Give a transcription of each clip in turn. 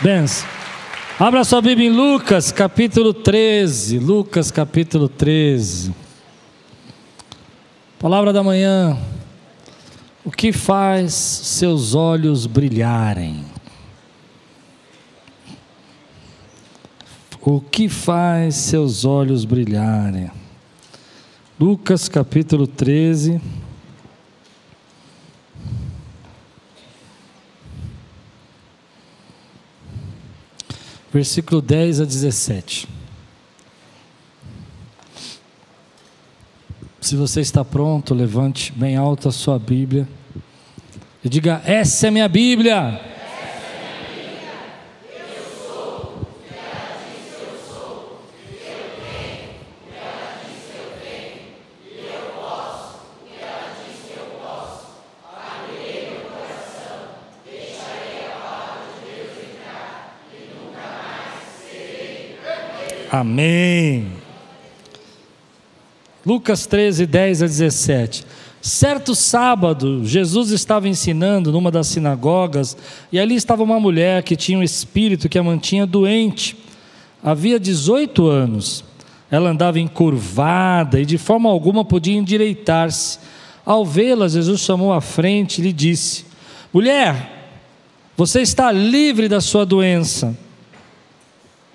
Benção. Abra sua Bíblia em Lucas, capítulo 13. Lucas, capítulo 13. Palavra da manhã. O que faz seus olhos brilharem? O que faz seus olhos brilharem? Lucas capítulo 13. Versículo 10 a 17. Se você está pronto, levante bem alto a sua Bíblia e diga: Essa é minha Bíblia. Amém. Lucas 13, 10 a 17. Certo sábado, Jesus estava ensinando numa das sinagogas, e ali estava uma mulher que tinha um espírito que a mantinha doente. Havia 18 anos. Ela andava encurvada e de forma alguma podia endireitar-se. Ao vê-la, Jesus chamou à frente e lhe disse: Mulher, você está livre da sua doença.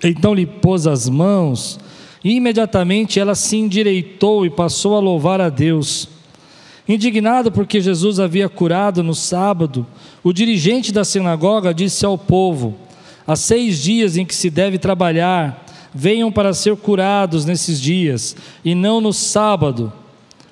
Então lhe pôs as mãos, e imediatamente ela se endireitou e passou a louvar a Deus. Indignado porque Jesus havia curado no sábado, o dirigente da sinagoga disse ao povo: Há seis dias em que se deve trabalhar, venham para ser curados nesses dias, e não no sábado.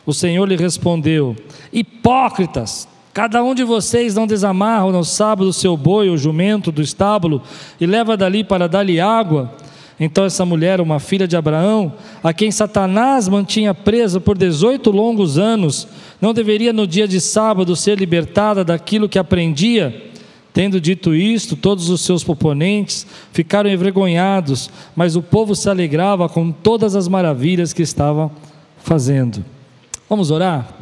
O Senhor lhe respondeu: Hipócritas! Cada um de vocês não desamarra no sábado o seu boi ou jumento do estábulo e leva dali para dar-lhe água. Então essa mulher, uma filha de Abraão, a quem Satanás mantinha presa por 18 longos anos, não deveria no dia de sábado ser libertada daquilo que aprendia? Tendo dito isto, todos os seus proponentes ficaram envergonhados, mas o povo se alegrava com todas as maravilhas que estava fazendo. Vamos orar?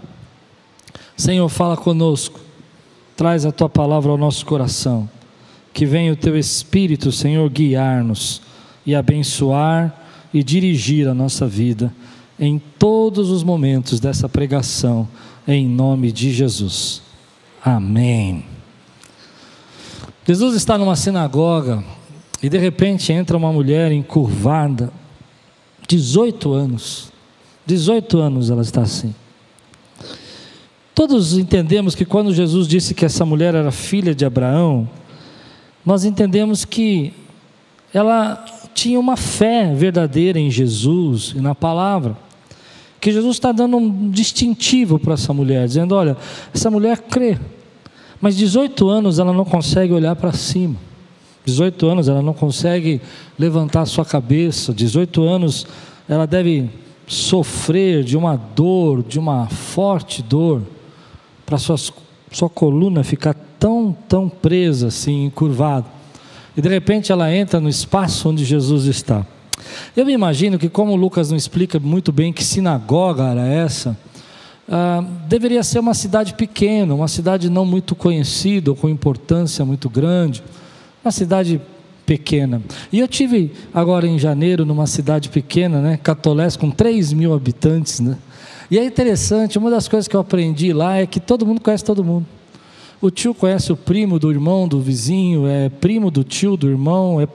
Senhor, fala conosco, traz a tua palavra ao nosso coração, que venha o teu Espírito, Senhor, guiar-nos e abençoar e dirigir a nossa vida em todos os momentos dessa pregação, em nome de Jesus. Amém. Jesus está numa sinagoga e de repente entra uma mulher encurvada, 18 anos. 18 anos ela está assim. Todos entendemos que quando Jesus disse que essa mulher era filha de Abraão, nós entendemos que ela tinha uma fé verdadeira em Jesus e na palavra. Que Jesus está dando um distintivo para essa mulher, dizendo: olha, essa mulher crê, mas 18 anos ela não consegue olhar para cima. 18 anos ela não consegue levantar sua cabeça. 18 anos ela deve sofrer de uma dor, de uma forte dor para sua, sua coluna ficar tão, tão presa assim, encurvada. E de repente ela entra no espaço onde Jesus está. Eu me imagino que, como Lucas não explica muito bem que sinagoga era essa, ah, deveria ser uma cidade pequena, uma cidade não muito conhecida ou com importância muito grande, uma cidade pequena. E eu tive agora em janeiro numa cidade pequena, né, Catolés, com 3 mil habitantes, né? E é interessante, uma das coisas que eu aprendi lá é que todo mundo conhece todo mundo. O tio conhece o primo do irmão do vizinho, é primo do tio do irmão, é,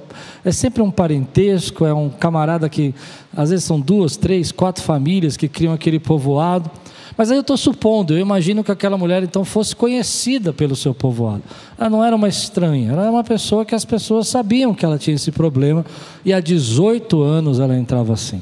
é sempre um parentesco, é um camarada que às vezes são duas, três, quatro famílias que criam aquele povoado. Mas aí eu estou supondo, eu imagino que aquela mulher então fosse conhecida pelo seu povoado. Ela não era uma estranha, ela era uma pessoa que as pessoas sabiam que ela tinha esse problema e há 18 anos ela entrava assim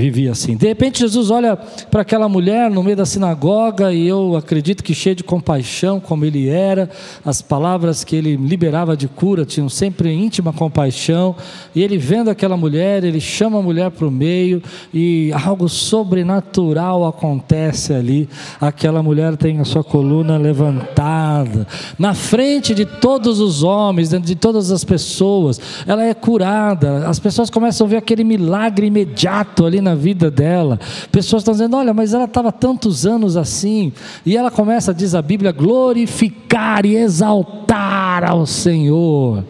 vivia assim. De repente, Jesus olha para aquela mulher no meio da sinagoga, e eu acredito que cheio de compaixão, como ele era, as palavras que ele liberava de cura tinham sempre íntima compaixão. E ele vendo aquela mulher, ele chama a mulher para o meio, e algo sobrenatural acontece ali. Aquela mulher tem a sua coluna levantada, na frente de todos os homens, de todas as pessoas, ela é curada. As pessoas começam a ver aquele milagre imediato ali na vida dela. Pessoas estão dizendo: olha, mas ela estava tantos anos assim. E ela começa, diz a Bíblia, glorificar e exaltar ao Senhor.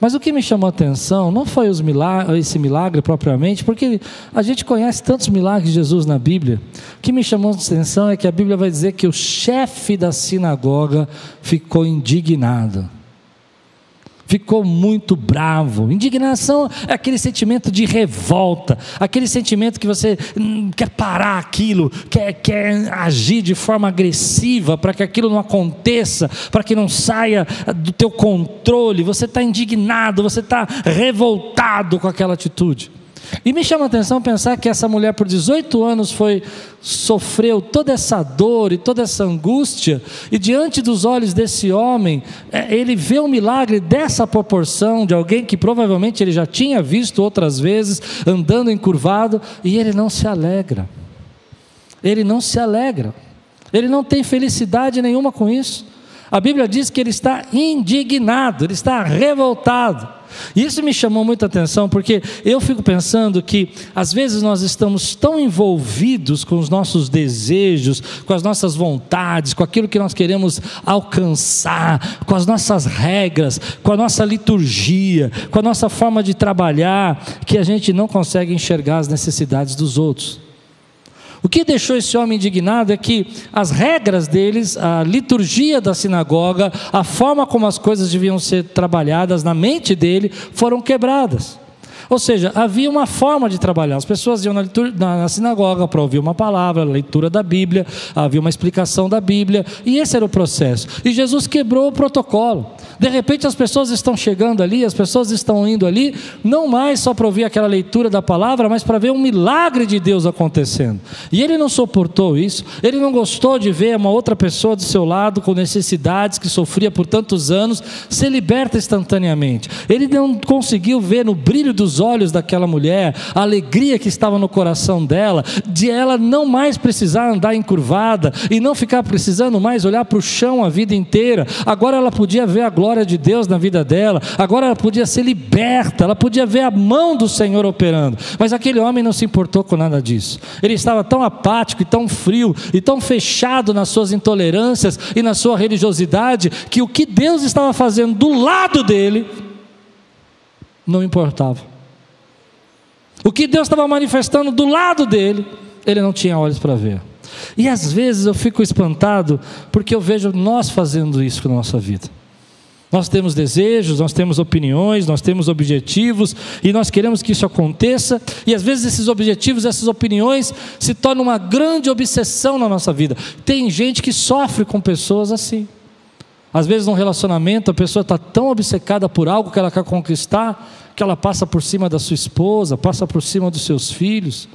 Mas o que me chamou a atenção não foi milagres, esse milagre propriamente, porque a gente conhece tantos milagres de Jesus na Bíblia. O que me chamou a atenção é que a Bíblia vai dizer que o chefe da sinagoga ficou indignado ficou muito bravo. Indignação é aquele sentimento de revolta, aquele sentimento que você hum, quer parar aquilo, quer, quer agir de forma agressiva para que aquilo não aconteça, para que não saia do teu controle. Você está indignado, você está revoltado com aquela atitude. E me chama a atenção pensar que essa mulher por 18 anos foi sofreu toda essa dor e toda essa angústia, e diante dos olhos desse homem, é, ele vê um milagre dessa proporção de alguém que provavelmente ele já tinha visto outras vezes andando encurvado, e ele não se alegra. Ele não se alegra. Ele não tem felicidade nenhuma com isso. A Bíblia diz que ele está indignado, ele está revoltado. Isso me chamou muita atenção porque eu fico pensando que às vezes nós estamos tão envolvidos com os nossos desejos, com as nossas vontades, com aquilo que nós queremos alcançar, com as nossas regras, com a nossa liturgia, com a nossa forma de trabalhar, que a gente não consegue enxergar as necessidades dos outros. O que deixou esse homem indignado é que as regras deles, a liturgia da sinagoga, a forma como as coisas deviam ser trabalhadas na mente dele, foram quebradas. Ou seja, havia uma forma de trabalhar. As pessoas iam na, na, na sinagoga para ouvir uma palavra, leitura da Bíblia, havia uma explicação da Bíblia, e esse era o processo. E Jesus quebrou o protocolo. De repente as pessoas estão chegando ali, as pessoas estão indo ali, não mais só para ouvir aquela leitura da palavra, mas para ver um milagre de Deus acontecendo. E ele não suportou isso, ele não gostou de ver uma outra pessoa do seu lado com necessidades, que sofria por tantos anos, ser liberta instantaneamente. Ele não conseguiu ver no brilho dos olhos daquela mulher a alegria que estava no coração dela, de ela não mais precisar andar encurvada e não ficar precisando mais olhar para o chão a vida inteira. Agora ela podia ver a glória de Deus na vida dela, agora ela podia ser liberta, ela podia ver a mão do Senhor operando. Mas aquele homem não se importou com nada disso. Ele estava tão apático e tão frio e tão fechado nas suas intolerâncias e na sua religiosidade que o que Deus estava fazendo do lado dele não importava. O que Deus estava manifestando do lado dele, ele não tinha olhos para ver. E às vezes eu fico espantado porque eu vejo nós fazendo isso com a nossa vida. Nós temos desejos, nós temos opiniões, nós temos objetivos e nós queremos que isso aconteça, e às vezes esses objetivos, essas opiniões se tornam uma grande obsessão na nossa vida. Tem gente que sofre com pessoas assim. Às vezes, num relacionamento, a pessoa está tão obcecada por algo que ela quer conquistar, que ela passa por cima da sua esposa, passa por cima dos seus filhos.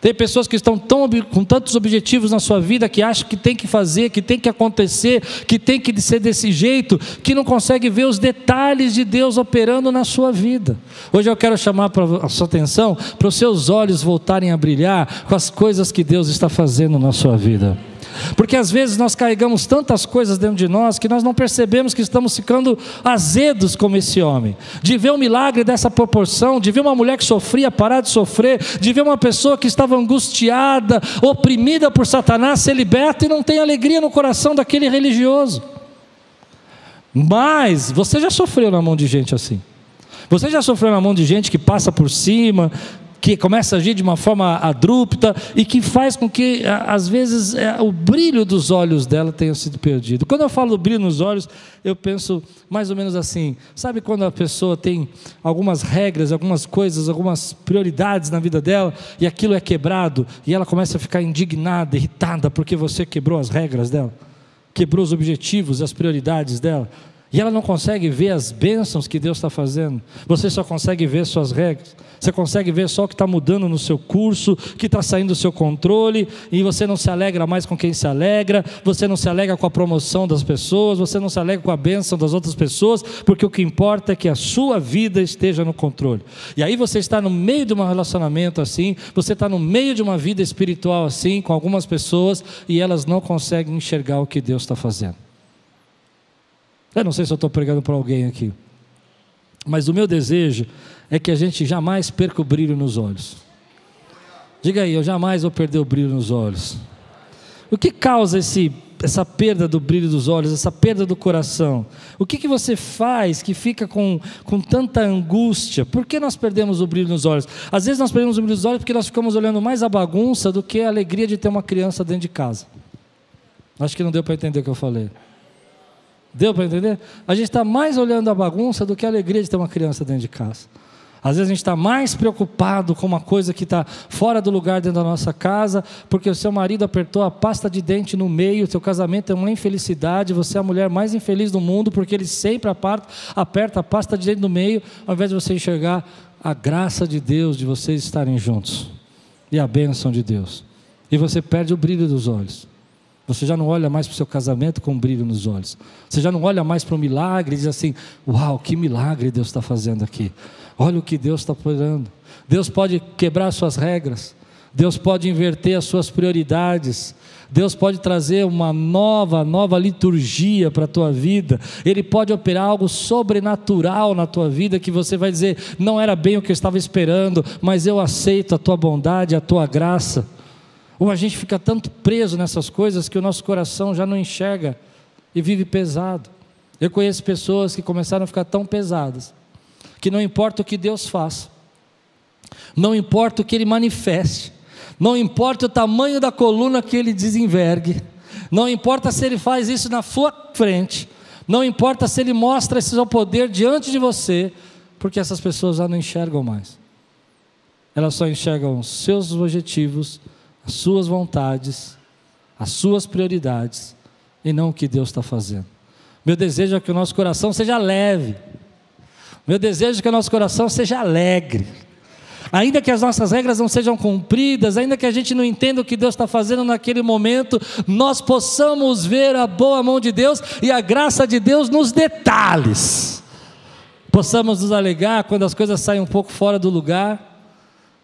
Tem pessoas que estão tão, com tantos objetivos na sua vida que acham que tem que fazer, que tem que acontecer, que tem que ser desse jeito, que não consegue ver os detalhes de Deus operando na sua vida. Hoje eu quero chamar a sua atenção para os seus olhos voltarem a brilhar com as coisas que Deus está fazendo na sua vida. Porque às vezes nós carregamos tantas coisas dentro de nós que nós não percebemos que estamos ficando azedos como esse homem. De ver um milagre dessa proporção, de ver uma mulher que sofria parar de sofrer, de ver uma pessoa que estava angustiada, oprimida por Satanás ser liberta e não tem alegria no coração daquele religioso. Mas você já sofreu na mão de gente assim. Você já sofreu na mão de gente que passa por cima, que começa a agir de uma forma adrupta e que faz com que, às vezes, é, o brilho dos olhos dela tenha sido perdido. Quando eu falo do brilho nos olhos, eu penso mais ou menos assim: sabe quando a pessoa tem algumas regras, algumas coisas, algumas prioridades na vida dela e aquilo é quebrado e ela começa a ficar indignada, irritada porque você quebrou as regras dela, quebrou os objetivos, as prioridades dela? E ela não consegue ver as bênçãos que Deus está fazendo. Você só consegue ver suas regras. Você consegue ver só o que está mudando no seu curso, que está saindo do seu controle, e você não se alegra mais com quem se alegra, você não se alegra com a promoção das pessoas, você não se alegra com a bênção das outras pessoas, porque o que importa é que a sua vida esteja no controle. E aí você está no meio de um relacionamento assim, você está no meio de uma vida espiritual assim, com algumas pessoas, e elas não conseguem enxergar o que Deus está fazendo. Eu não sei se eu estou pregando para alguém aqui, mas o meu desejo é que a gente jamais perca o brilho nos olhos. Diga aí, eu jamais vou perder o brilho nos olhos. O que causa esse, essa perda do brilho dos olhos, essa perda do coração? O que, que você faz que fica com, com tanta angústia? Por que nós perdemos o brilho nos olhos? Às vezes nós perdemos o brilho nos olhos porque nós ficamos olhando mais a bagunça do que a alegria de ter uma criança dentro de casa. Acho que não deu para entender o que eu falei. Deu para entender? A gente está mais olhando a bagunça do que a alegria de ter uma criança dentro de casa. Às vezes a gente está mais preocupado com uma coisa que está fora do lugar dentro da nossa casa, porque o seu marido apertou a pasta de dente no meio, o seu casamento é uma infelicidade, você é a mulher mais infeliz do mundo, porque ele sempre aperta, aperta a pasta de dente no meio, ao invés de você enxergar a graça de Deus de vocês estarem juntos e a bênção de Deus. E você perde o brilho dos olhos. Você já não olha mais para o seu casamento com um brilho nos olhos. Você já não olha mais para o milagre e diz assim: Uau, que milagre Deus está fazendo aqui. Olha o que Deus está fazendo. Deus pode quebrar suas regras. Deus pode inverter as suas prioridades. Deus pode trazer uma nova, nova liturgia para a tua vida. Ele pode operar algo sobrenatural na tua vida que você vai dizer: não era bem o que eu estava esperando, mas eu aceito a tua bondade, a tua graça. Ou a gente fica tanto preso nessas coisas que o nosso coração já não enxerga e vive pesado. Eu conheço pessoas que começaram a ficar tão pesadas que não importa o que Deus faça, não importa o que Ele manifeste, não importa o tamanho da coluna que Ele desenvergue, não importa se Ele faz isso na sua frente, não importa se Ele mostra esse seu poder diante de você, porque essas pessoas já não enxergam mais. Elas só enxergam seus objetivos, as suas vontades, as suas prioridades, e não o que Deus está fazendo. Meu desejo é que o nosso coração seja leve, meu desejo é que o nosso coração seja alegre. Ainda que as nossas regras não sejam cumpridas, ainda que a gente não entenda o que Deus está fazendo naquele momento, nós possamos ver a boa mão de Deus e a graça de Deus nos detalhes. Possamos nos alegar quando as coisas saem um pouco fora do lugar.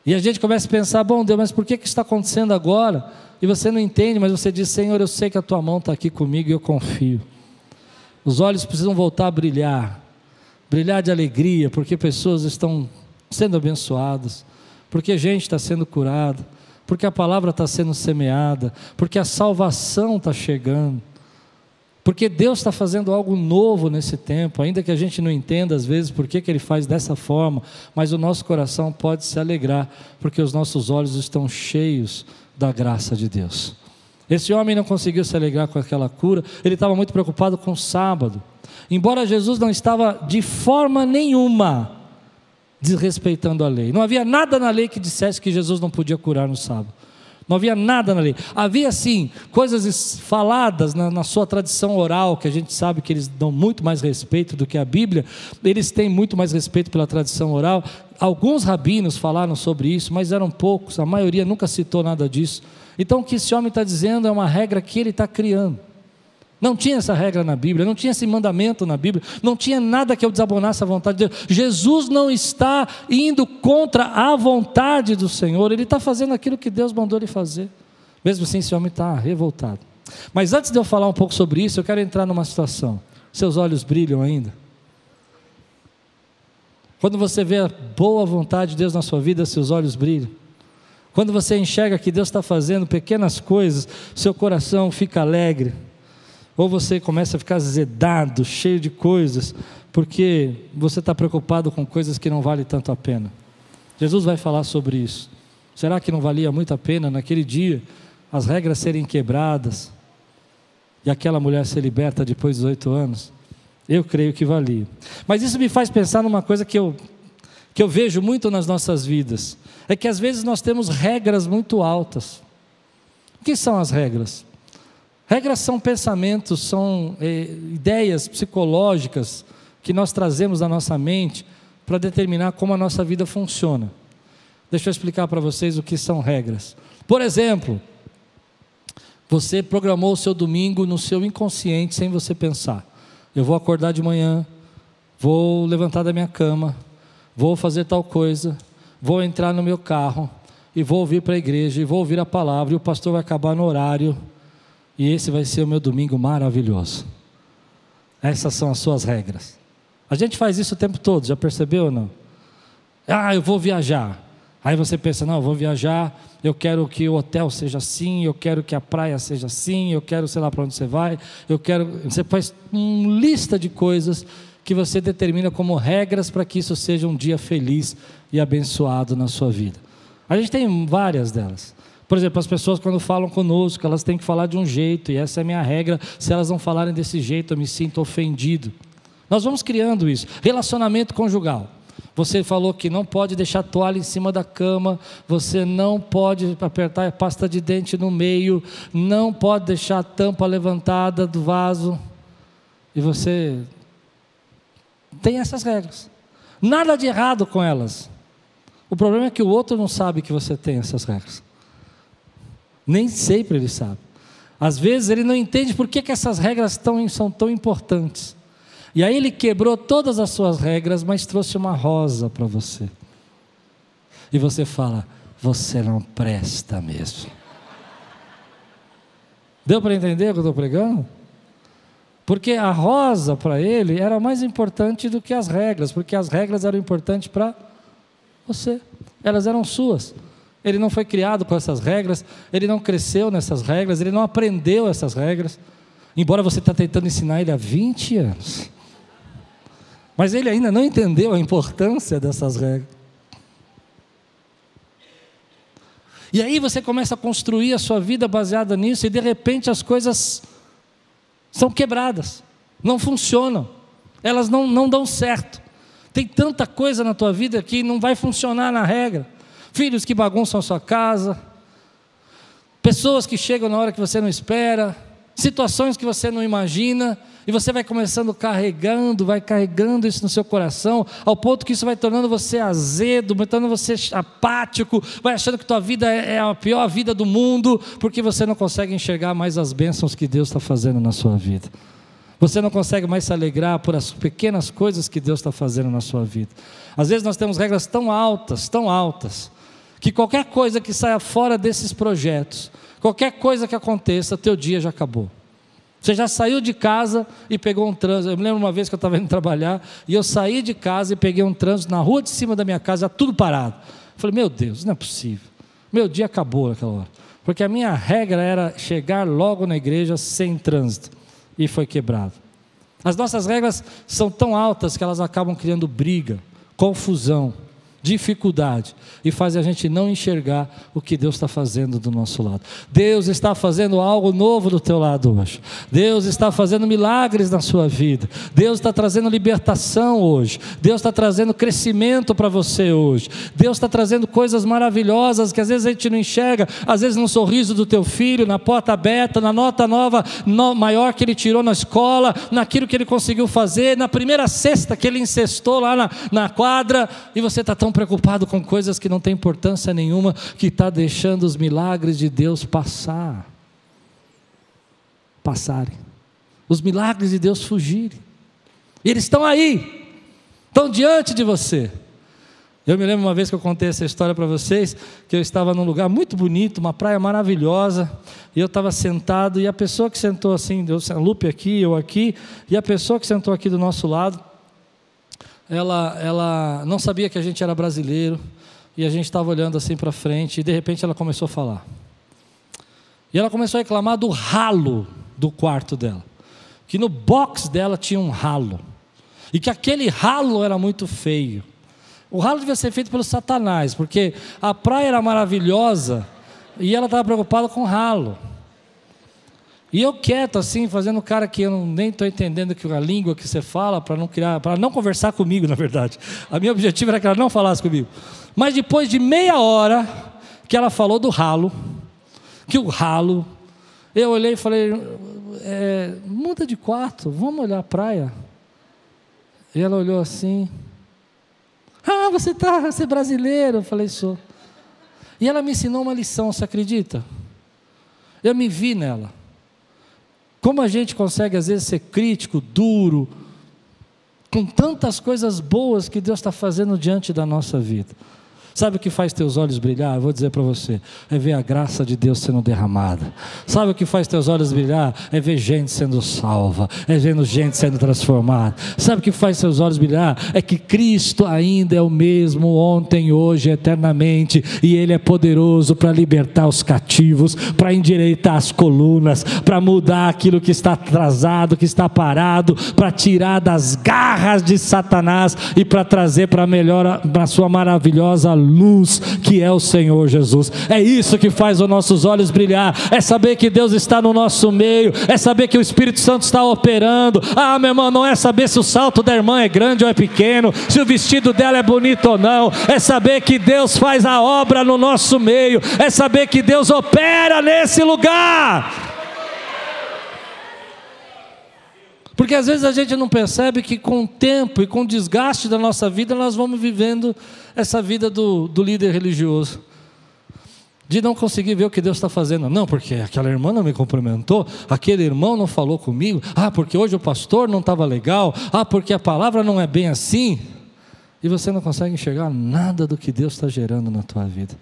E a gente começa a pensar: bom Deus, mas por que, que está acontecendo agora? E você não entende, mas você diz: Senhor, eu sei que a tua mão está aqui comigo e eu confio. Os olhos precisam voltar a brilhar brilhar de alegria, porque pessoas estão sendo abençoadas, porque gente está sendo curada, porque a palavra está sendo semeada, porque a salvação está chegando, porque Deus está fazendo algo novo nesse tempo, ainda que a gente não entenda às vezes por que, Ele faz dessa forma, mas o nosso coração pode se alegrar, porque os nossos olhos estão cheios da graça de Deus. Esse homem não conseguiu se alegrar com aquela cura, ele estava muito preocupado com o sábado. Embora Jesus não estava de forma nenhuma desrespeitando a lei. Não havia nada na lei que dissesse que Jesus não podia curar no sábado. Não havia nada na lei. Havia sim coisas faladas na, na, sua tradição oral, que a gente sabe que eles dão muito mais respeito do que a Bíblia. Eles têm muito mais respeito pela tradição oral. Alguns rabinos falaram sobre isso, mas eram poucos. A maioria nunca citou nada disso. Então o que esse homem está dizendo é uma regra que ele está criando. Não tinha essa regra na Bíblia, não tinha esse mandamento na Bíblia, não tinha nada que eu desabonasse a vontade de Deus. Jesus não está indo contra a vontade do Senhor, ele está fazendo aquilo que Deus mandou ele fazer. Mesmo assim, esse homem está revoltado. Mas antes de eu falar um pouco sobre isso, eu quero entrar numa situação. Seus olhos brilham ainda? Quando você vê a boa vontade de Deus na sua vida, seus olhos brilham. Quando você enxerga que Deus está fazendo pequenas coisas, seu coração fica alegre ou você começa a ficar zedado, cheio de coisas, porque você está preocupado com coisas que não valem tanto a pena. Jesus vai falar sobre isso. Será que não valia muito a pena naquele dia as regras serem quebradas e aquela mulher ser liberta depois dos oito anos? Eu creio que valia. Mas isso me faz pensar numa coisa que eu, que eu vejo muito nas nossas vidas: é que às vezes nós temos regras muito altas. O que são as regras? Regras são pensamentos, são é, ideias psicológicas que nós trazemos da nossa mente para determinar como a nossa vida funciona. Deixa eu explicar para vocês o que são regras. Por exemplo, você programou o seu domingo no seu inconsciente sem você pensar. Eu vou acordar de manhã, vou levantar da minha cama, vou fazer tal coisa, vou entrar no meu carro e vou ouvir para a igreja e vou ouvir a palavra e o pastor vai acabar no horário e esse vai ser o meu domingo maravilhoso. Essas são as suas regras. A gente faz isso o tempo todo, já percebeu ou não? Ah, eu vou viajar. Aí você pensa, não, eu vou viajar, eu quero que o hotel seja assim, eu quero que a praia seja assim, eu quero, sei lá para onde você vai, eu quero. Você faz uma lista de coisas que você determina como regras para que isso seja um dia feliz e abençoado na sua vida. A gente tem várias delas. Por exemplo, as pessoas quando falam conosco, elas têm que falar de um jeito, e essa é a minha regra. Se elas não falarem desse jeito, eu me sinto ofendido. Nós vamos criando isso. Relacionamento conjugal. Você falou que não pode deixar toalha em cima da cama, você não pode apertar a pasta de dente no meio, não pode deixar a tampa levantada do vaso. E você tem essas regras. Nada de errado com elas. O problema é que o outro não sabe que você tem essas regras. Nem sempre ele sabe. Às vezes ele não entende por que, que essas regras tão, são tão importantes. E aí ele quebrou todas as suas regras, mas trouxe uma rosa para você. E você fala: você não presta mesmo. Deu para entender o que eu estou pregando? Porque a rosa para ele era mais importante do que as regras, porque as regras eram importantes para você, elas eram suas. Ele não foi criado com essas regras, ele não cresceu nessas regras, ele não aprendeu essas regras, embora você está tentando ensinar ele há 20 anos. Mas ele ainda não entendeu a importância dessas regras. E aí você começa a construir a sua vida baseada nisso, e de repente as coisas são quebradas, não funcionam, elas não, não dão certo. Tem tanta coisa na tua vida que não vai funcionar na regra. Filhos que bagunçam a sua casa, pessoas que chegam na hora que você não espera, situações que você não imagina, e você vai começando carregando, vai carregando isso no seu coração, ao ponto que isso vai tornando você azedo, vai tornando você apático, vai achando que tua vida é, é a pior vida do mundo, porque você não consegue enxergar mais as bênçãos que Deus está fazendo na sua vida. Você não consegue mais se alegrar por as pequenas coisas que Deus está fazendo na sua vida. Às vezes nós temos regras tão altas, tão altas, que qualquer coisa que saia fora desses projetos, qualquer coisa que aconteça, teu dia já acabou. Você já saiu de casa e pegou um trânsito. Eu me lembro uma vez que eu estava indo trabalhar e eu saí de casa e peguei um trânsito na rua de cima da minha casa, tudo parado. Eu falei, meu Deus, não é possível. Meu dia acabou naquela hora. Porque a minha regra era chegar logo na igreja sem trânsito. E foi quebrado. As nossas regras são tão altas que elas acabam criando briga, confusão dificuldade e faz a gente não enxergar o que Deus está fazendo do nosso lado. Deus está fazendo algo novo do teu lado hoje. Deus está fazendo milagres na sua vida. Deus está trazendo libertação hoje. Deus está trazendo crescimento para você hoje. Deus está trazendo coisas maravilhosas que às vezes a gente não enxerga. Às vezes no sorriso do teu filho, na porta aberta, na nota nova no, maior que ele tirou na escola, naquilo que ele conseguiu fazer, na primeira cesta que ele incestou lá na, na quadra e você está tão tão preocupado com coisas que não têm importância nenhuma, que está deixando os milagres de Deus passar. Passarem. Os milagres de Deus fugirem. eles estão aí, estão diante de você. Eu me lembro uma vez que eu contei essa história para vocês, que eu estava num lugar muito bonito, uma praia maravilhosa, e eu estava sentado, e a pessoa que sentou assim, a Lupe aqui, eu aqui, e a pessoa que sentou aqui do nosso lado, ela, ela não sabia que a gente era brasileiro, e a gente estava olhando assim para frente, e de repente ela começou a falar. E ela começou a reclamar do ralo do quarto dela. Que no box dela tinha um ralo. E que aquele ralo era muito feio. O ralo devia ser feito pelo Satanás, porque a praia era maravilhosa e ela estava preocupada com o ralo. E eu quieto assim, fazendo cara que eu nem estou entendendo que a língua que você fala para não criar, para não conversar comigo, na verdade. A minha objetivo era que ela não falasse comigo. Mas depois de meia hora que ela falou do ralo, que o ralo, eu olhei e falei, é, muda de quarto, vamos olhar a praia. E ela olhou assim, ah, você tá, você é brasileiro? Eu falei, sou. E ela me ensinou uma lição, você acredita? Eu me vi nela. Como a gente consegue às vezes ser crítico, duro, com tantas coisas boas que Deus está fazendo diante da nossa vida. Sabe o que faz teus olhos brilhar? Eu vou dizer para você: é ver a graça de Deus sendo derramada. Sabe o que faz teus olhos brilhar? É ver gente sendo salva, é vendo gente sendo transformada. Sabe o que faz teus olhos brilhar? É que Cristo ainda é o mesmo ontem, hoje, eternamente, e Ele é poderoso para libertar os cativos, para endireitar as colunas, para mudar aquilo que está atrasado, que está parado, para tirar das garras de Satanás e para trazer para melhor, para a sua maravilhosa luz que é o Senhor Jesus. É isso que faz os nossos olhos brilhar, é saber que Deus está no nosso meio, é saber que o Espírito Santo está operando. Ah, meu irmão, não é saber se o salto da irmã é grande ou é pequeno, se o vestido dela é bonito ou não, é saber que Deus faz a obra no nosso meio, é saber que Deus opera nesse lugar. Porque às vezes a gente não percebe que com o tempo e com o desgaste da nossa vida, nós vamos vivendo essa vida do, do líder religioso. De não conseguir ver o que Deus está fazendo. Não, porque aquela irmã não me cumprimentou, aquele irmão não falou comigo, ah, porque hoje o pastor não estava legal, ah, porque a palavra não é bem assim. E você não consegue enxergar nada do que Deus está gerando na tua vida.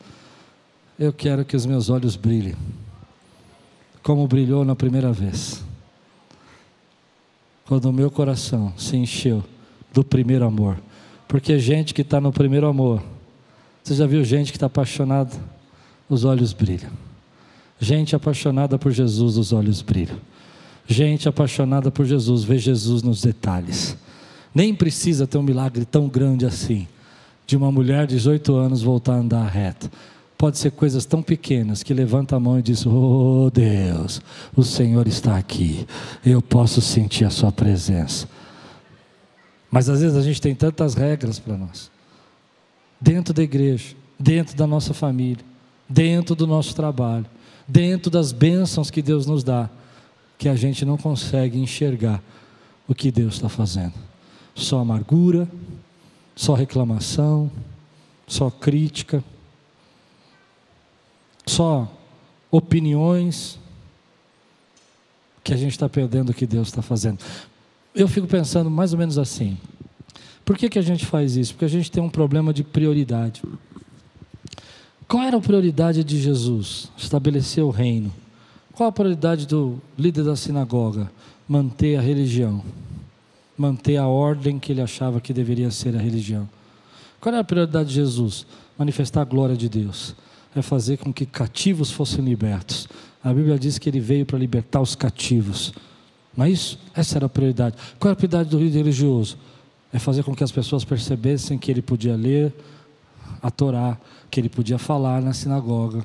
Eu quero que os meus olhos brilhem, como brilhou na primeira vez quando o meu coração se encheu do primeiro amor. Porque gente que está no primeiro amor, você já viu gente que está apaixonada? Os olhos brilham. Gente apaixonada por Jesus, os olhos brilham. Gente apaixonada por Jesus, vê Jesus nos detalhes. Nem precisa ter um milagre tão grande assim, de uma mulher de 18 anos voltar a andar reto pode ser coisas tão pequenas que levanta a mão e diz: Oh Deus, o Senhor está aqui, eu posso sentir a Sua presença. Mas às vezes a gente tem tantas regras para nós, dentro da igreja, dentro da nossa família, dentro do nosso trabalho, dentro das bênçãos que Deus nos dá, que a gente não consegue enxergar o que Deus está fazendo. Só amargura, só reclamação, só crítica só opiniões, que a gente está perdendo o que Deus está fazendo. Eu fico pensando mais ou menos assim. Por que, que a gente faz isso? Porque a gente tem um problema de prioridade. Qual era a prioridade de Jesus? Estabelecer o reino. Qual a prioridade do líder da sinagoga? Manter a religião. Manter a ordem que ele achava que deveria ser a religião. Qual era a prioridade de Jesus? Manifestar a glória de Deus é fazer com que cativos fossem libertos. A Bíblia diz que ele veio para libertar os cativos. Não é isso? Essa era a prioridade. Qual era a prioridade do líder religioso? É fazer com que as pessoas percebessem que ele podia ler a Torá, que ele podia falar na sinagoga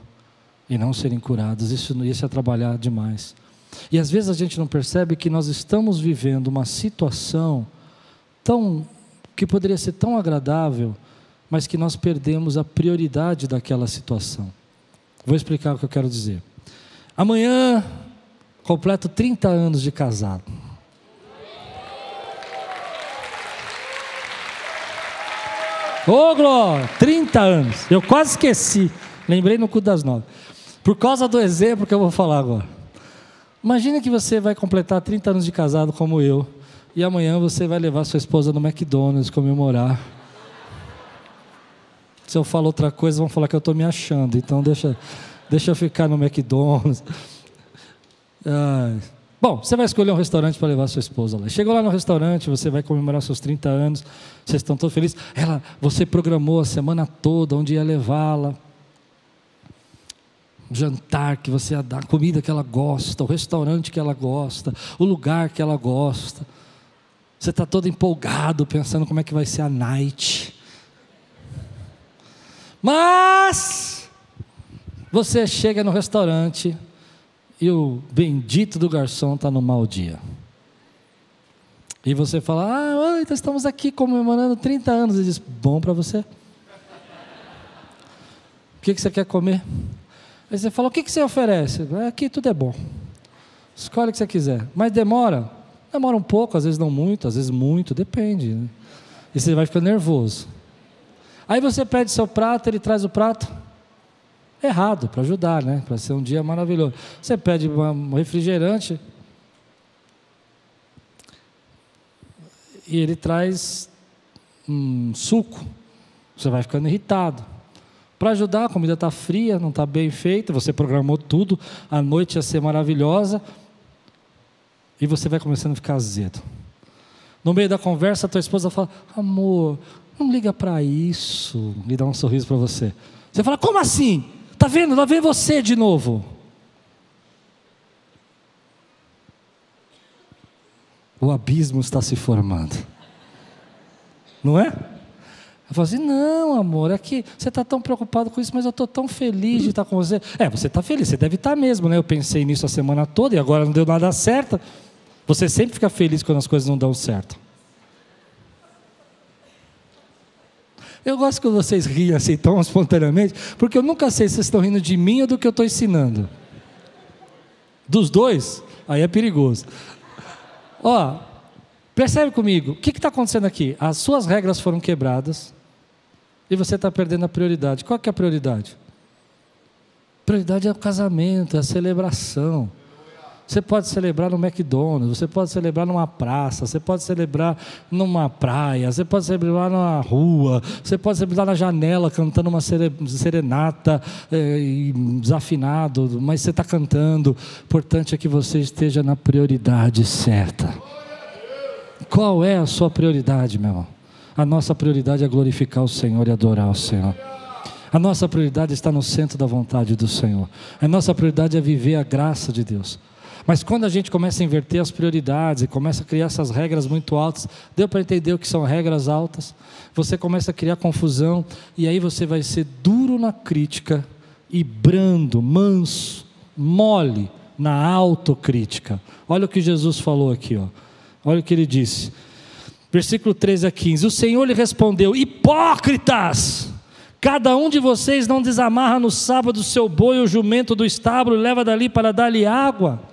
e não serem curados. Isso, isso é trabalhar demais. E às vezes a gente não percebe que nós estamos vivendo uma situação tão que poderia ser tão agradável mas que nós perdemos a prioridade daquela situação. Vou explicar o que eu quero dizer. Amanhã completo 30 anos de casado. Ô oh, Glória, 30 anos. Eu quase esqueci. Lembrei no cu das nove. Por causa do exemplo que eu vou falar agora. Imagina que você vai completar 30 anos de casado como eu. E amanhã você vai levar sua esposa no McDonald's comemorar se eu falo outra coisa, vão falar que eu estou me achando. Então deixa, deixa eu ficar no McDonald's. Bom, você vai escolher um restaurante para levar sua esposa lá. Chegou lá no restaurante, você vai comemorar seus 30 anos, vocês estão todos felizes. Ela, você programou a semana toda onde ia levá-la. Jantar que você ia dar, a comida que ela gosta, o restaurante que ela gosta, o lugar que ela gosta. Você está todo empolgado, pensando como é que vai ser a night. Mas você chega no restaurante e o bendito do garçom está no mau dia. E você fala: Ah, então estamos aqui comemorando 30 anos. Ele diz: Bom para você. O que, que você quer comer? Aí você fala: O que, que você oferece? Aqui tudo é bom. Escolhe o que você quiser. Mas demora? Demora um pouco, às vezes não muito, às vezes muito, depende. Né? E você vai ficando nervoso. Aí você pede seu prato, ele traz o prato errado para ajudar, né? Para ser um dia maravilhoso. Você pede um refrigerante e ele traz um suco. Você vai ficando irritado. para ajudar. A comida está fria, não está bem feita, você programou tudo, a noite ia ser maravilhosa, e você vai começando a ficar azedo. No meio da conversa, a tua esposa fala: Amor, não liga para isso, e dá um sorriso para você. Você fala: Como assim? Tá vendo? Lá vem você de novo. O abismo está se formando. Não é? Eu falo assim, não, amor, é que você está tão preocupado com isso, mas eu estou tão feliz de estar com você. É, você está feliz, você deve estar mesmo, né? Eu pensei nisso a semana toda e agora não deu nada certo. Você sempre fica feliz quando as coisas não dão certo. Eu gosto que vocês riem assim tão espontaneamente, porque eu nunca sei se vocês estão rindo de mim ou do que eu estou ensinando. Dos dois, aí é perigoso. Ó, percebe comigo, o que está acontecendo aqui? As suas regras foram quebradas e você está perdendo a prioridade. Qual que é a prioridade? Prioridade é o casamento, é a celebração. Você pode celebrar no McDonald's, você pode celebrar numa praça, você pode celebrar numa praia, você pode celebrar numa rua, você pode celebrar na janela cantando uma serenata é, desafinado, mas você está cantando. O importante é que você esteja na prioridade certa. Qual é a sua prioridade, meu irmão? A nossa prioridade é glorificar o Senhor e adorar o Senhor. A nossa prioridade está no centro da vontade do Senhor. A nossa prioridade é viver a graça de Deus. Mas quando a gente começa a inverter as prioridades e começa a criar essas regras muito altas, deu para entender o que são regras altas? Você começa a criar confusão e aí você vai ser duro na crítica e brando, manso, mole na autocrítica. Olha o que Jesus falou aqui, ó. Olha o que ele disse. Versículo 13 a 15. O Senhor lhe respondeu: Hipócritas! Cada um de vocês não desamarra no sábado o seu boi ou jumento do estábulo e leva dali para dar-lhe água.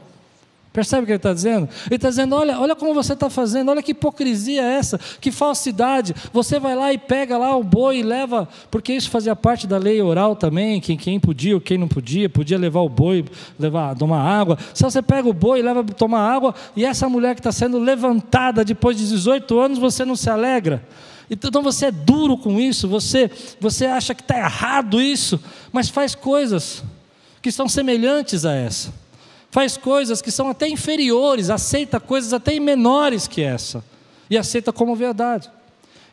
Percebe o que ele está dizendo? Ele está dizendo: olha, olha como você está fazendo, olha que hipocrisia é essa, que falsidade. Você vai lá e pega lá o boi e leva, porque isso fazia parte da lei oral também, quem, quem podia quem não podia, podia levar o boi, levar, tomar água. Se você pega o boi e leva tomar água, e essa mulher que está sendo levantada depois de 18 anos, você não se alegra. Então você é duro com isso, você, você acha que está errado isso, mas faz coisas que são semelhantes a essa faz coisas que são até inferiores, aceita coisas até menores que essa, e aceita como verdade.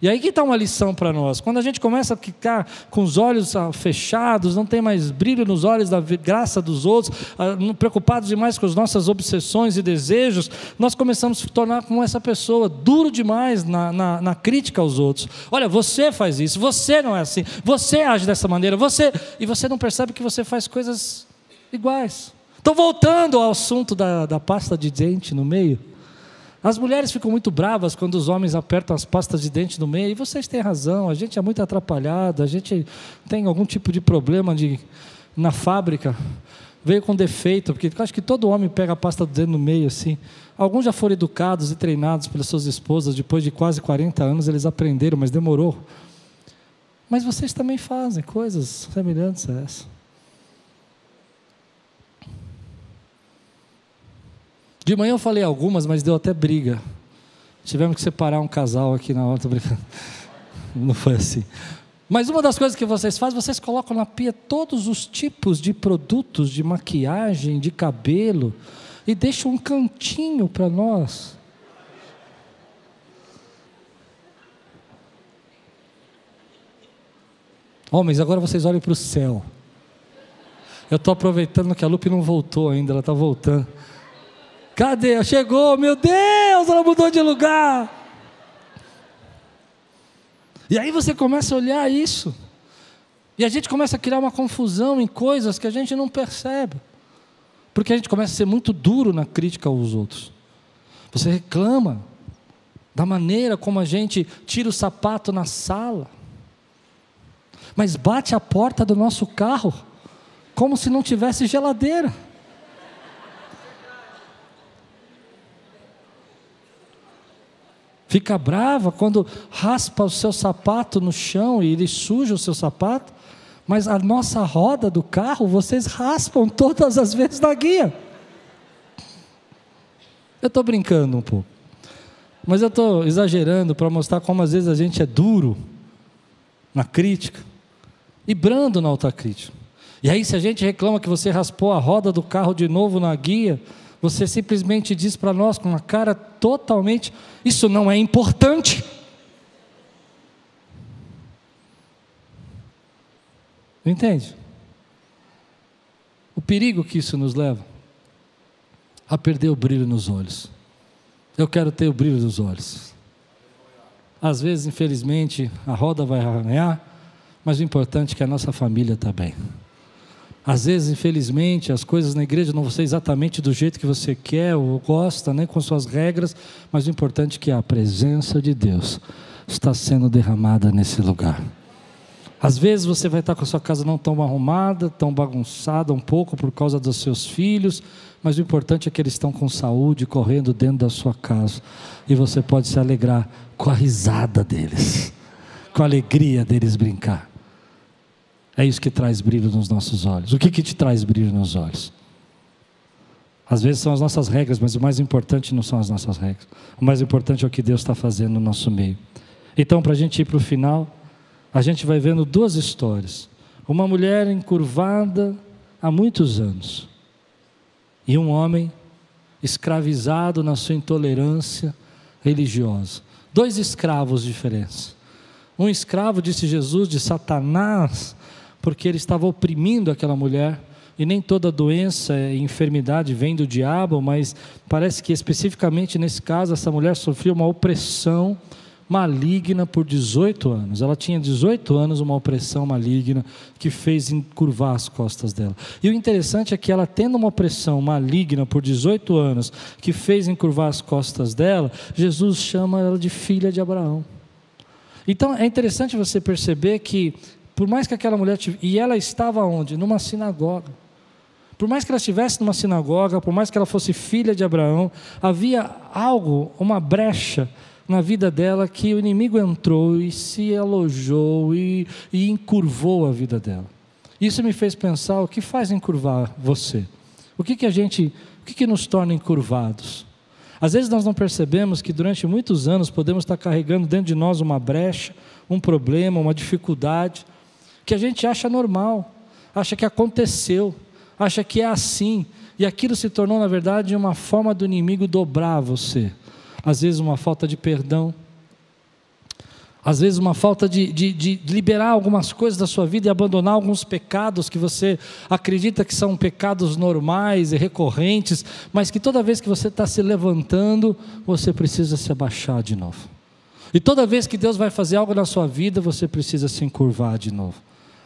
E aí que está uma lição para nós. Quando a gente começa a ficar com os olhos ah, fechados, não tem mais brilho nos olhos da graça dos outros, ah, preocupados demais com as nossas obsessões e desejos, nós começamos a se tornar como essa pessoa, duro demais na, na, na crítica aos outros. Olha, você faz isso, você não é assim, você age dessa maneira, você. E você não percebe que você faz coisas iguais. Estou voltando ao assunto da, da pasta de dente no meio. As mulheres ficam muito bravas quando os homens apertam as pastas de dente no meio. E vocês têm razão, a gente é muito atrapalhado, a gente tem algum tipo de problema de, na fábrica. Veio com defeito, porque acho que todo homem pega a pasta do dente no meio assim. Alguns já foram educados e treinados pelas suas esposas, depois de quase 40 anos eles aprenderam, mas demorou. Mas vocês também fazem coisas semelhantes a essa. De manhã eu falei algumas, mas deu até briga. Tivemos que separar um casal aqui na hora, tô brincando. Não foi assim. Mas uma das coisas que vocês fazem, vocês colocam na pia todos os tipos de produtos de maquiagem, de cabelo, e deixam um cantinho para nós. Homens, agora vocês olhem para o céu. Eu estou aproveitando que a Lupe não voltou ainda, ela está voltando. Cadê? Chegou, meu Deus, ela mudou de lugar. E aí você começa a olhar isso. E a gente começa a criar uma confusão em coisas que a gente não percebe. Porque a gente começa a ser muito duro na crítica aos outros. Você reclama da maneira como a gente tira o sapato na sala. Mas bate a porta do nosso carro como se não tivesse geladeira. Fica brava quando raspa o seu sapato no chão e ele suja o seu sapato, mas a nossa roda do carro vocês raspam todas as vezes na guia. Eu estou brincando um pouco, mas eu estou exagerando para mostrar como às vezes a gente é duro na crítica e brando na autocrítica. E aí, se a gente reclama que você raspou a roda do carro de novo na guia, você simplesmente diz para nós com uma cara totalmente: Isso não é importante. Entende? O perigo que isso nos leva a perder o brilho nos olhos. Eu quero ter o brilho dos olhos. Às vezes, infelizmente, a roda vai arranhar, mas o importante é que a nossa família está bem. Às vezes, infelizmente, as coisas na igreja não vão ser exatamente do jeito que você quer ou gosta, nem com suas regras, mas o importante é que a presença de Deus está sendo derramada nesse lugar. Às vezes você vai estar com a sua casa não tão arrumada, tão bagunçada um pouco por causa dos seus filhos, mas o importante é que eles estão com saúde, correndo dentro da sua casa, e você pode se alegrar com a risada deles, com a alegria deles brincar. É isso que traz brilho nos nossos olhos. O que, que te traz brilho nos olhos? Às vezes são as nossas regras, mas o mais importante não são as nossas regras. O mais importante é o que Deus está fazendo no nosso meio. Então, para a gente ir para o final, a gente vai vendo duas histórias. Uma mulher encurvada há muitos anos, e um homem escravizado na sua intolerância religiosa. Dois escravos diferentes. Um escravo, disse Jesus, de Satanás, porque ele estava oprimindo aquela mulher. E nem toda doença e enfermidade vem do diabo, mas parece que especificamente nesse caso essa mulher sofreu uma opressão maligna por 18 anos. Ela tinha 18 anos, uma opressão maligna que fez encurvar as costas dela. E o interessante é que ela, tendo uma opressão maligna por 18 anos, que fez encurvar as costas dela, Jesus chama ela de filha de Abraão. Então é interessante você perceber que, por mais que aquela mulher. Tivesse, e ela estava onde? Numa sinagoga. Por mais que ela estivesse numa sinagoga, por mais que ela fosse filha de Abraão, havia algo, uma brecha na vida dela que o inimigo entrou e se alojou e, e encurvou a vida dela. Isso me fez pensar o que faz encurvar você. O que, que a gente, o que, que nos torna encurvados? Às vezes nós não percebemos que durante muitos anos podemos estar carregando dentro de nós uma brecha, um problema, uma dificuldade, que a gente acha normal, acha que aconteceu, acha que é assim, e aquilo se tornou, na verdade, uma forma do inimigo dobrar você às vezes uma falta de perdão, às vezes uma falta de, de, de, liberar algumas coisas da sua vida e abandonar alguns pecados que você acredita que são pecados normais e recorrentes, mas que toda vez que você está se levantando, você precisa se abaixar de novo. E toda vez que Deus vai fazer algo na sua vida, você precisa se encurvar de novo.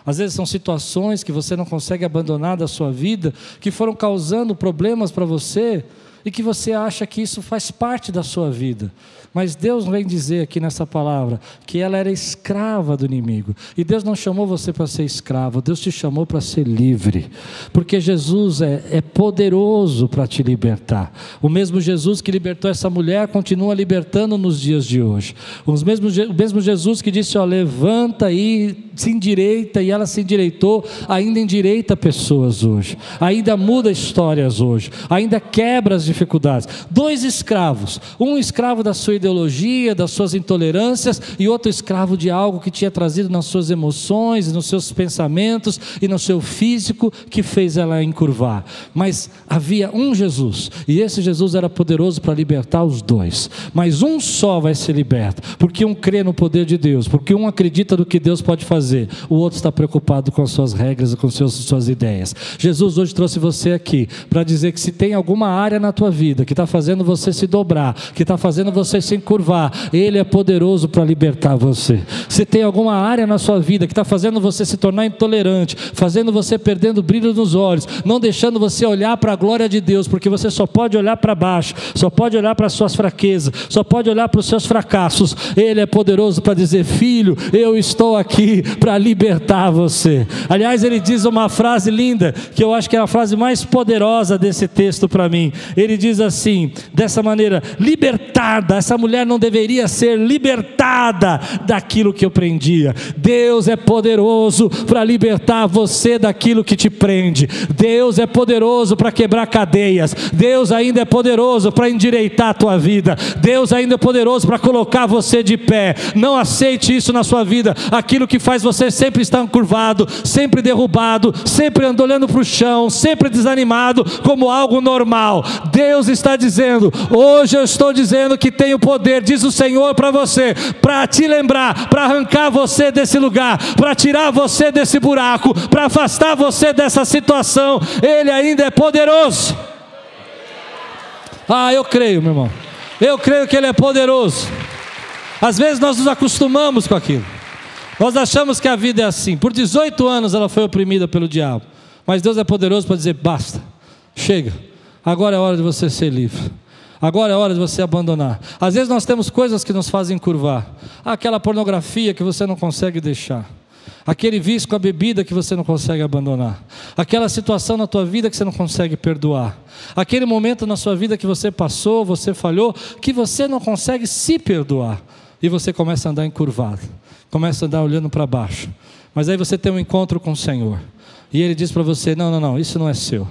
Às vezes são situações que você não consegue abandonar da sua vida, que foram causando problemas para você, e que você acha que isso faz parte da sua vida. Mas Deus vem dizer aqui nessa palavra que ela era escrava do inimigo. E Deus não chamou você para ser escravo, Deus te chamou para ser livre. Porque Jesus é, é poderoso para te libertar. O mesmo Jesus que libertou essa mulher continua libertando nos dias de hoje. Os mesmos, o mesmo Jesus que disse: ó, levanta e se endireita, e ela se endireitou, ainda endireita pessoas hoje, ainda muda histórias hoje, ainda quebra as dificuldades. Dois escravos, um escravo da sua ideologia, das suas intolerâncias, e outro escravo de algo que tinha trazido nas suas emoções, nos seus pensamentos e no seu físico, que fez ela encurvar. Mas havia um Jesus, e esse Jesus era poderoso para libertar os dois. Mas um só vai ser liberto, porque um crê no poder de Deus, porque um acredita no que Deus pode fazer, o outro está preocupado com as suas regras, com as suas ideias. Jesus hoje trouxe você aqui para dizer que se tem alguma área na tua vida, que está fazendo você se dobrar, que está fazendo você se encurvar, Ele é poderoso para libertar você. Se tem alguma área na sua vida que está fazendo você se tornar intolerante, fazendo você perdendo o brilho nos olhos, não deixando você olhar para a glória de Deus, porque você só pode olhar para baixo, só pode olhar para as suas fraquezas, só pode olhar para os seus fracassos. Ele é poderoso para dizer: Filho, eu estou aqui para libertar você. Aliás, ele diz uma frase linda, que eu acho que é a frase mais poderosa desse texto para mim. Ele diz assim, dessa maneira, libertada. Essa mulher não deveria ser libertada daquilo que eu prendia. Deus é poderoso para libertar você daquilo que te prende. Deus é poderoso para quebrar cadeias. Deus ainda é poderoso para endireitar a tua vida. Deus ainda é poderoso para colocar você de pé. Não aceite isso na sua vida. Aquilo que faz você sempre estar curvado, sempre derrubado, sempre olhando para o chão, sempre desanimado, como algo normal. Deus está dizendo: hoje eu estou dizendo que tenho poder, diz o Senhor para você, para te lembrar, para arrancar você desse lugar, para tirar você desse buraco, para afastar você dessa situação. Ele ainda é poderoso. Ah, eu creio, meu irmão. Eu creio que Ele é poderoso. Às vezes nós nos acostumamos com aquilo. Nós achamos que a vida é assim. Por 18 anos ela foi oprimida pelo diabo. Mas Deus é poderoso para dizer: basta, chega, agora é hora de você ser livre. Agora é hora de você abandonar. Às vezes nós temos coisas que nos fazem curvar. Aquela pornografia que você não consegue deixar. Aquele vício com a bebida que você não consegue abandonar. Aquela situação na tua vida que você não consegue perdoar. Aquele momento na sua vida que você passou, você falhou, que você não consegue se perdoar. E você começa a andar encurvado. Começa a andar olhando para baixo. Mas aí você tem um encontro com o Senhor. E ele diz para você: não, não, não, isso não é seu.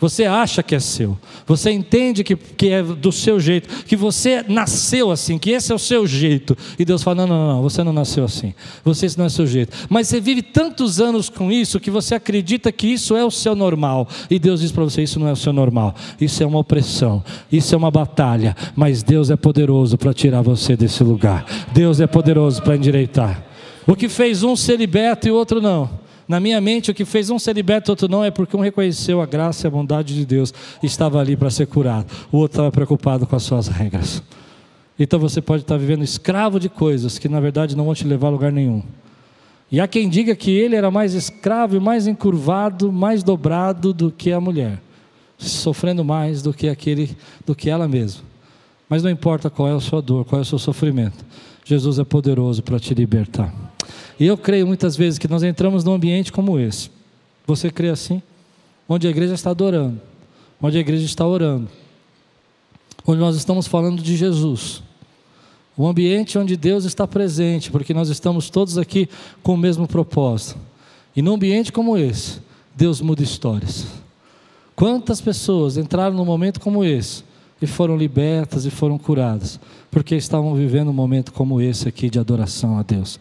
Você acha que é seu, você entende que, que é do seu jeito, que você nasceu assim, que esse é o seu jeito. E Deus fala: não, não, não, você não nasceu assim, você esse não é o seu jeito. Mas você vive tantos anos com isso que você acredita que isso é o seu normal. E Deus diz para você: isso não é o seu normal, isso é uma opressão, isso é uma batalha. Mas Deus é poderoso para tirar você desse lugar, Deus é poderoso para endireitar. O que fez um ser liberto e o outro não na minha mente, o que fez um ser liberto outro não é porque um reconheceu a graça e a bondade de Deus estava ali para ser curado, o outro estava preocupado com as suas regras. Então você pode estar vivendo escravo de coisas que na verdade não vão te levar a lugar nenhum. E há quem diga que ele era mais escravo e mais encurvado, mais dobrado do que a mulher, sofrendo mais do que aquele, do que ela mesma. Mas não importa qual é a sua dor, qual é o seu sofrimento. Jesus é poderoso para te libertar. E eu creio muitas vezes que nós entramos num ambiente como esse. Você crê assim? Onde a igreja está adorando, onde a igreja está orando, onde nós estamos falando de Jesus. O ambiente onde Deus está presente, porque nós estamos todos aqui com o mesmo propósito. E num ambiente como esse, Deus muda histórias. Quantas pessoas entraram num momento como esse e foram libertas e foram curadas, porque estavam vivendo um momento como esse aqui de adoração a Deus.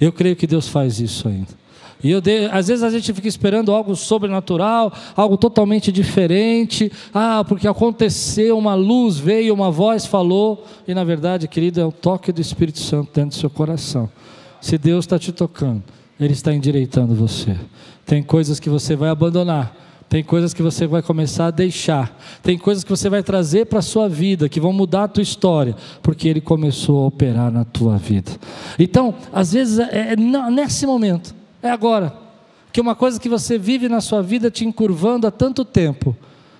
Eu creio que Deus faz isso ainda. E eu de... às vezes a gente fica esperando algo sobrenatural, algo totalmente diferente. Ah, porque aconteceu, uma luz veio, uma voz falou. E na verdade, querido, é o toque do Espírito Santo dentro do seu coração. Se Deus está te tocando, Ele está endireitando você. Tem coisas que você vai abandonar tem coisas que você vai começar a deixar. Tem coisas que você vai trazer para a sua vida, que vão mudar a tua história, porque Ele começou a operar na tua vida. Então, às vezes, é, é nesse momento, é agora, que uma coisa que você vive na sua vida te encurvando há tanto tempo,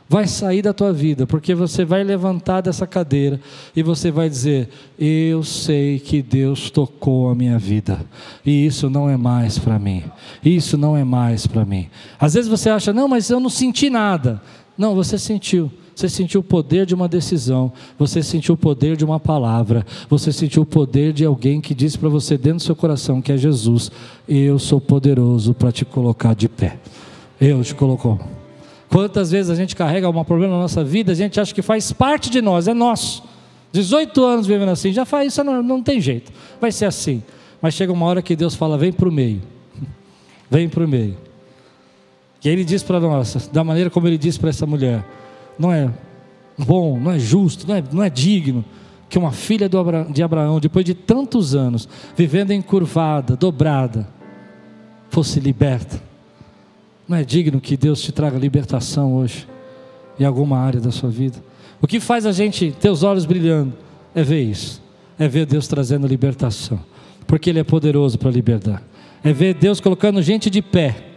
vai sair da tua vida, porque você vai levantar dessa cadeira e você vai dizer: Eu sei que Deus tocou a minha vida, e isso não é mais para mim. Isso não é mais para mim. Às vezes você acha: Não, mas eu não senti nada. Não, você sentiu. Você sentiu o poder de uma decisão, você sentiu o poder de uma palavra, você sentiu o poder de alguém que disse para você dentro do seu coração que é Jesus: Eu sou poderoso para te colocar de pé. Eu te colocou. Quantas vezes a gente carrega um problema na nossa vida, a gente acha que faz parte de nós, é nosso. 18 anos vivendo assim, já faz isso, não, não tem jeito, vai ser assim. Mas chega uma hora que Deus fala: vem para o meio, vem para o meio. E aí ele diz para nós, da maneira como ele disse para essa mulher: não é bom, não é justo, não é, não é digno que uma filha de Abraão, depois de tantos anos, vivendo encurvada, dobrada, fosse liberta. Não é digno que Deus te traga libertação hoje, em alguma área da sua vida? O que faz a gente ter os olhos brilhando é ver isso, é ver Deus trazendo libertação, porque Ele é poderoso para libertar, é ver Deus colocando gente de pé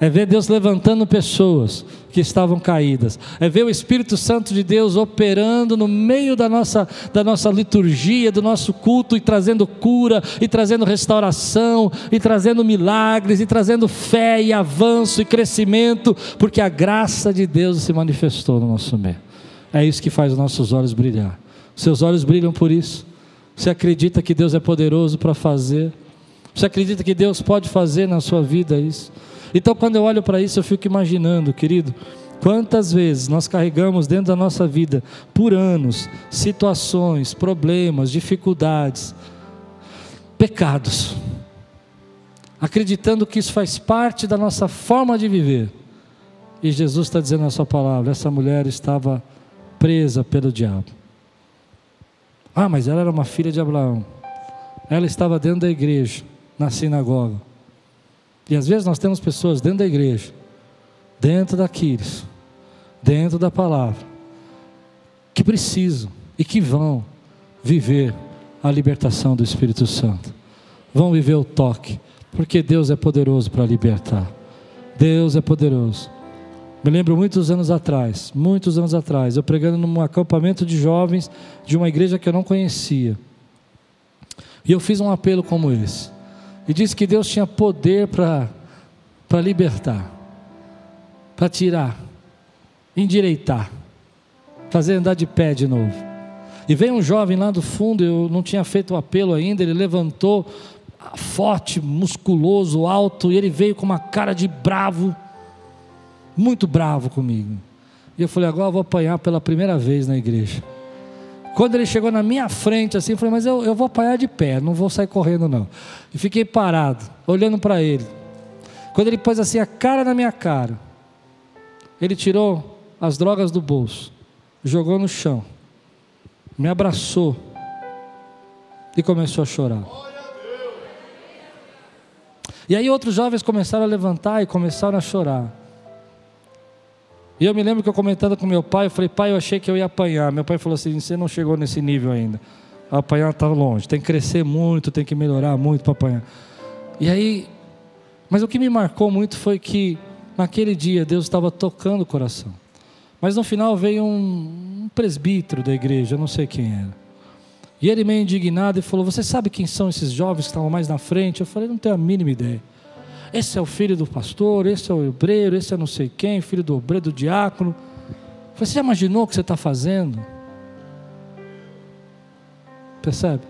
é ver Deus levantando pessoas que estavam caídas, é ver o Espírito Santo de Deus operando no meio da nossa, da nossa liturgia, do nosso culto, e trazendo cura, e trazendo restauração, e trazendo milagres, e trazendo fé, e avanço, e crescimento, porque a graça de Deus se manifestou no nosso meio. É isso que faz os nossos olhos brilhar. Seus olhos brilham por isso. Você acredita que Deus é poderoso para fazer? Você acredita que Deus pode fazer na sua vida isso? Então, quando eu olho para isso, eu fico imaginando, querido, quantas vezes nós carregamos dentro da nossa vida, por anos, situações, problemas, dificuldades, pecados, acreditando que isso faz parte da nossa forma de viver. E Jesus está dizendo na sua palavra: essa mulher estava presa pelo diabo. Ah, mas ela era uma filha de Abraão. Ela estava dentro da igreja, na sinagoga. E às vezes nós temos pessoas dentro da igreja, dentro daqueles, dentro da palavra, que precisam e que vão viver a libertação do Espírito Santo. Vão viver o toque, porque Deus é poderoso para libertar. Deus é poderoso. Me lembro muitos anos atrás, muitos anos atrás, eu pregando num acampamento de jovens de uma igreja que eu não conhecia. E eu fiz um apelo como esse. E disse que Deus tinha poder para libertar, para tirar, endireitar, fazer andar de pé de novo. E veio um jovem lá do fundo, eu não tinha feito o apelo ainda, ele levantou, forte, musculoso, alto, e ele veio com uma cara de bravo muito bravo comigo. E eu falei, agora eu vou apanhar pela primeira vez na igreja. Quando ele chegou na minha frente, assim, eu falei, mas eu, eu vou apanhar de pé, não vou sair correndo, não. E fiquei parado, olhando para ele. Quando ele pôs assim a cara na minha cara, ele tirou as drogas do bolso, jogou no chão, me abraçou e começou a chorar. E aí outros jovens começaram a levantar e começaram a chorar. E eu me lembro que eu comentando com meu pai, eu falei, pai, eu achei que eu ia apanhar. Meu pai falou assim: você não chegou nesse nível ainda. Apanhar está longe, tem que crescer muito, tem que melhorar muito para apanhar. E aí, mas o que me marcou muito foi que naquele dia Deus estava tocando o coração. Mas no final veio um, presbítero da igreja, eu não sei quem era. E ele meio indignado e falou: Você sabe quem são esses jovens que estavam mais na frente? Eu falei: Não tenho a mínima ideia. Esse é o filho do pastor, esse é o obreiro, esse é não sei quem, filho do obreiro, do diácono. Você já imaginou o que você está fazendo? Percebe?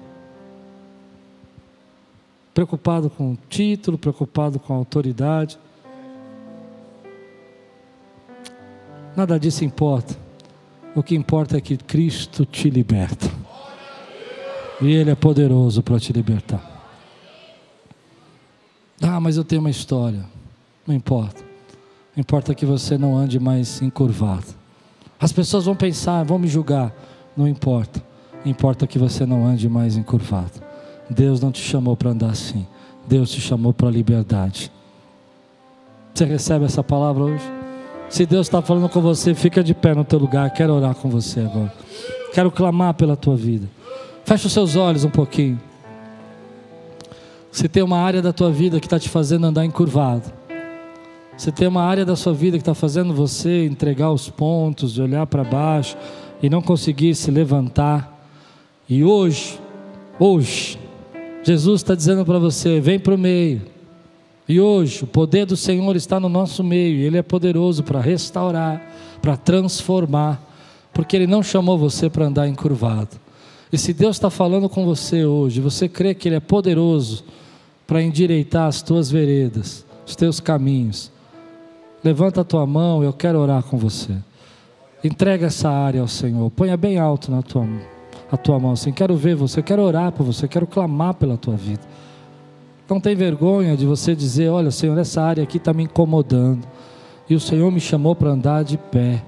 Preocupado com o título, preocupado com a autoridade. Nada disso importa. O que importa é que Cristo te liberta. E Ele é poderoso para te libertar. Ah, mas eu tenho uma história. Não importa. Importa que você não ande mais encurvado. As pessoas vão pensar, vão me julgar. Não importa. Importa que você não ande mais encurvado. Deus não te chamou para andar assim. Deus te chamou para a liberdade. Você recebe essa palavra hoje? Se Deus está falando com você, fica de pé no teu lugar. Quero orar com você agora. Quero clamar pela tua vida. Feche os seus olhos um pouquinho. Se tem uma área da tua vida que está te fazendo andar encurvado, se tem uma área da sua vida que está fazendo você entregar os pontos, olhar para baixo e não conseguir se levantar, e hoje, hoje, Jesus está dizendo para você: vem para o meio. E hoje, o poder do Senhor está no nosso meio, Ele é poderoso para restaurar, para transformar, porque Ele não chamou você para andar encurvado. E se Deus está falando com você hoje, você crê que Ele é poderoso para endireitar as tuas veredas, os teus caminhos. Levanta a tua mão, eu quero orar com você. Entrega essa área ao Senhor. Ponha bem alto na tua, a tua mão assim. Quero ver você, quero orar por você, quero clamar pela tua vida. Não tem vergonha de você dizer: Olha, Senhor, essa área aqui está me incomodando. E o Senhor me chamou para andar de pé.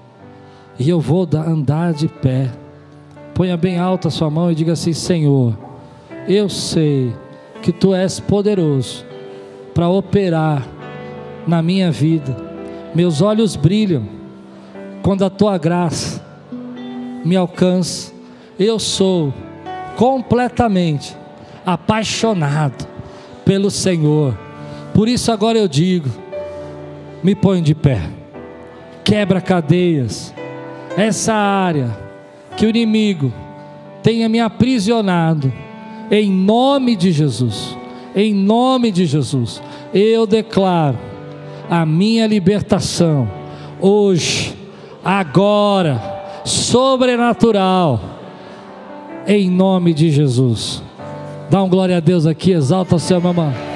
E eu vou andar de pé. Ponha bem alto a sua mão e diga assim: Senhor, eu sei que tu és poderoso para operar na minha vida. Meus olhos brilham quando a tua graça me alcança. Eu sou completamente apaixonado pelo Senhor. Por isso agora eu digo: me põe de pé. Quebra cadeias. Essa área que o inimigo tenha me aprisionado em nome de Jesus, em nome de Jesus, eu declaro a minha libertação hoje, agora, sobrenatural, em nome de Jesus. Dá um glória a Deus aqui, exalta o seu, irmão.